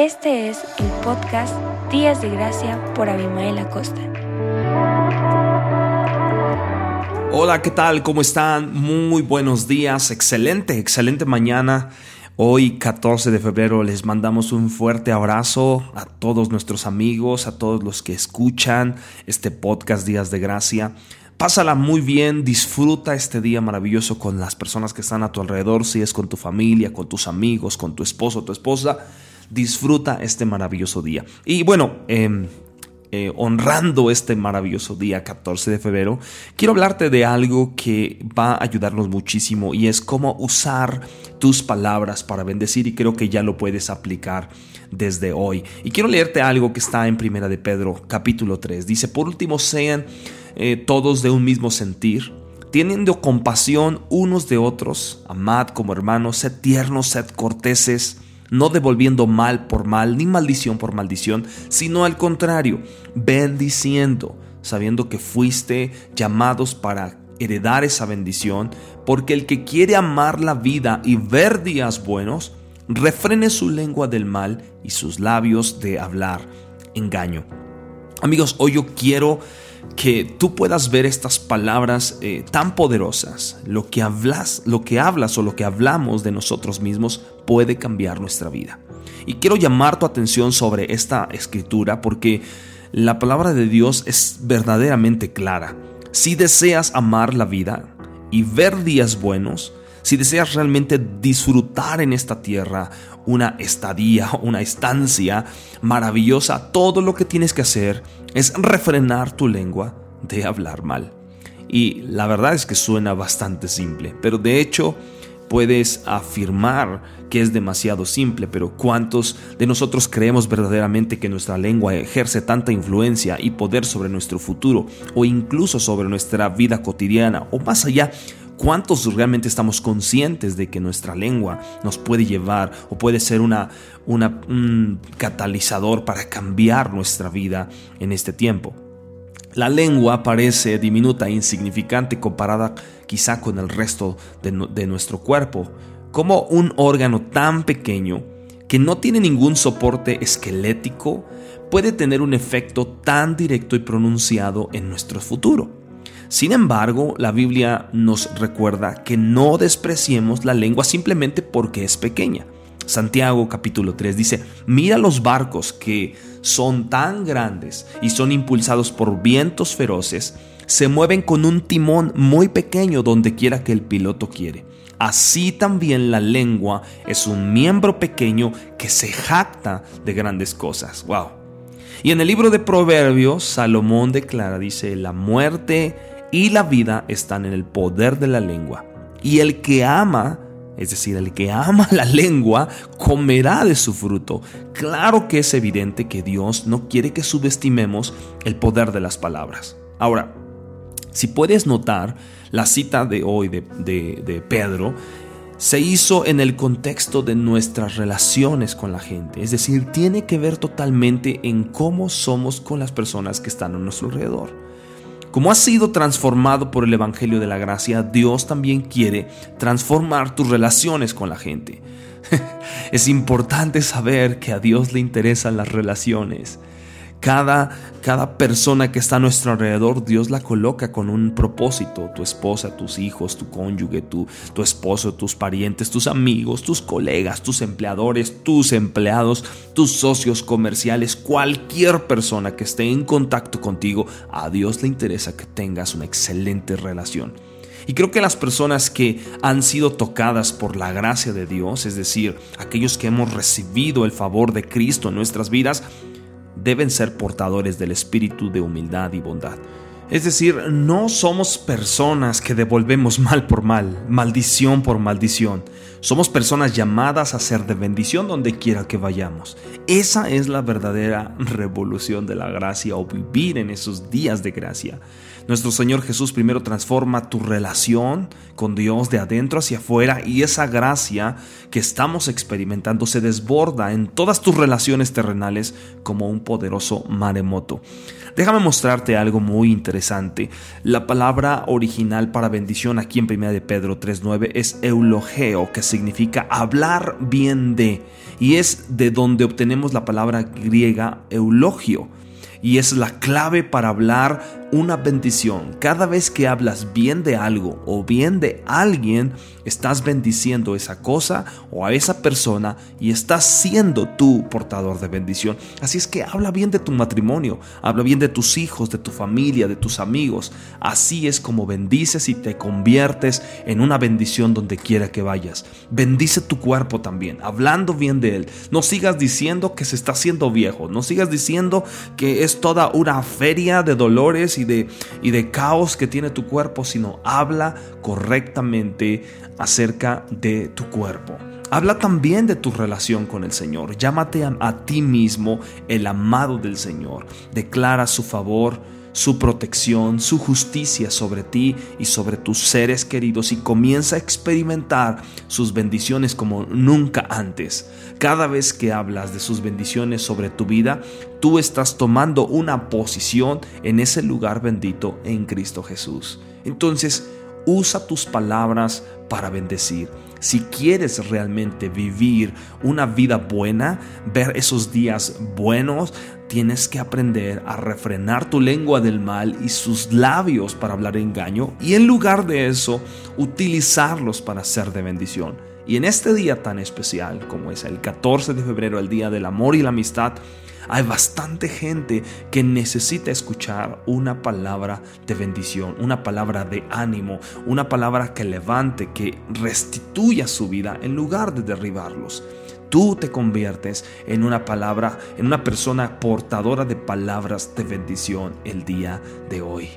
Este es el podcast Días de Gracia por Abimael Acosta. Hola, ¿qué tal? ¿Cómo están? Muy buenos días, excelente, excelente mañana. Hoy, 14 de febrero, les mandamos un fuerte abrazo a todos nuestros amigos, a todos los que escuchan este podcast Días de Gracia. Pásala muy bien, disfruta este día maravilloso con las personas que están a tu alrededor, si es con tu familia, con tus amigos, con tu esposo, tu esposa. Disfruta este maravilloso día. Y bueno, eh, eh, honrando este maravilloso día 14 de febrero, quiero hablarte de algo que va a ayudarnos muchísimo y es cómo usar tus palabras para bendecir y creo que ya lo puedes aplicar desde hoy. Y quiero leerte algo que está en Primera de Pedro, capítulo 3. Dice, por último, sean eh, todos de un mismo sentir, teniendo compasión unos de otros, amad como hermanos, sed tiernos, sed corteses, no devolviendo mal por mal, ni maldición por maldición, sino al contrario, bendiciendo, sabiendo que fuiste llamados para heredar esa bendición, porque el que quiere amar la vida y ver días buenos, refrene su lengua del mal y sus labios de hablar engaño. Amigos, hoy yo quiero que tú puedas ver estas palabras eh, tan poderosas. Lo que hablas, lo que hablas o lo que hablamos de nosotros mismos puede cambiar nuestra vida. Y quiero llamar tu atención sobre esta escritura porque la palabra de Dios es verdaderamente clara. Si deseas amar la vida y ver días buenos, si deseas realmente disfrutar en esta tierra una estadía, una estancia maravillosa, todo lo que tienes que hacer es refrenar tu lengua de hablar mal. Y la verdad es que suena bastante simple, pero de hecho puedes afirmar que es demasiado simple, pero ¿cuántos de nosotros creemos verdaderamente que nuestra lengua ejerce tanta influencia y poder sobre nuestro futuro o incluso sobre nuestra vida cotidiana o más allá? ¿Cuántos realmente estamos conscientes de que nuestra lengua nos puede llevar o puede ser una, un catalizador para cambiar nuestra vida en este tiempo? La lengua parece diminuta e insignificante comparada quizá con el resto de, de nuestro cuerpo, como un órgano tan pequeño que no tiene ningún soporte esquelético puede tener un efecto tan directo y pronunciado en nuestro futuro. Sin embargo, la Biblia nos recuerda que no despreciemos la lengua simplemente porque es pequeña. Santiago capítulo 3 dice, mira los barcos que son tan grandes y son impulsados por vientos feroces, se mueven con un timón muy pequeño donde quiera que el piloto quiere. Así también la lengua es un miembro pequeño que se jacta de grandes cosas. Wow. Y en el libro de Proverbios, Salomón declara, dice, la muerte y la vida están en el poder de la lengua. Y el que ama, es decir, el que ama la lengua, comerá de su fruto. Claro que es evidente que Dios no quiere que subestimemos el poder de las palabras. Ahora, si puedes notar, la cita de hoy de, de Pedro se hizo en el contexto de nuestras relaciones con la gente. Es decir, tiene que ver totalmente en cómo somos con las personas que están a nuestro alrededor. Como has sido transformado por el Evangelio de la Gracia, Dios también quiere transformar tus relaciones con la gente. es importante saber que a Dios le interesan las relaciones. Cada, cada persona que está a nuestro alrededor, Dios la coloca con un propósito. Tu esposa, tus hijos, tu cónyuge, tu, tu esposo, tus parientes, tus amigos, tus colegas, tus empleadores, tus empleados, tus socios comerciales, cualquier persona que esté en contacto contigo, a Dios le interesa que tengas una excelente relación. Y creo que las personas que han sido tocadas por la gracia de Dios, es decir, aquellos que hemos recibido el favor de Cristo en nuestras vidas, deben ser portadores del espíritu de humildad y bondad. Es decir, no somos personas que devolvemos mal por mal, maldición por maldición. Somos personas llamadas a ser de bendición donde quiera que vayamos. Esa es la verdadera revolución de la gracia o vivir en esos días de gracia. Nuestro Señor Jesús primero transforma tu relación con Dios de adentro hacia afuera y esa gracia que estamos experimentando se desborda en todas tus relaciones terrenales como un poderoso maremoto. Déjame mostrarte algo muy interesante. La palabra original para bendición aquí en 1 de Pedro 3.9 es eulogeo, que significa hablar bien de, y es de donde obtenemos la palabra griega eulogio y es la clave para hablar una bendición. Cada vez que hablas bien de algo o bien de alguien, estás bendiciendo esa cosa o a esa persona y estás siendo tú portador de bendición. Así es que habla bien de tu matrimonio, habla bien de tus hijos, de tu familia, de tus amigos. Así es como bendices y te conviertes en una bendición donde quiera que vayas. Bendice tu cuerpo también, hablando bien de él. No sigas diciendo que se está haciendo viejo, no sigas diciendo que es toda una feria de dolores y de, y de caos que tiene tu cuerpo, sino habla correctamente acerca de tu cuerpo. Habla también de tu relación con el Señor. Llámate a, a, ti mismo el amado del Señor. Declara su favor, su protección, su justicia sobre ti y sobre tus seres queridos y comienza a experimentar sus bendiciones como nunca antes. Cada vez que hablas de sus bendiciones sobre tu vida, tú estás tomando una posición en ese lugar bendito en Cristo Jesús. Entonces, usa tus palabras para bendecir. Si quieres realmente vivir una vida buena, ver esos días buenos, tienes que aprender a refrenar tu lengua del mal y sus labios para hablar engaño y en lugar de eso, utilizarlos para ser de bendición. Y en este día tan especial como es el 14 de febrero, el Día del Amor y la Amistad, hay bastante gente que necesita escuchar una palabra de bendición, una palabra de ánimo, una palabra que levante, que restituya su vida en lugar de derribarlos. Tú te conviertes en una palabra, en una persona portadora de palabras de bendición el día de hoy.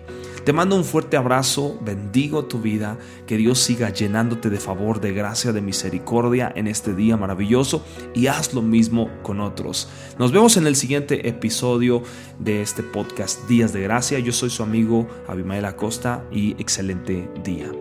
Te mando un fuerte abrazo, bendigo tu vida, que Dios siga llenándote de favor, de gracia, de misericordia en este día maravilloso y haz lo mismo con otros. Nos vemos en el siguiente episodio de este podcast Días de Gracia. Yo soy su amigo Abimael Acosta y excelente día.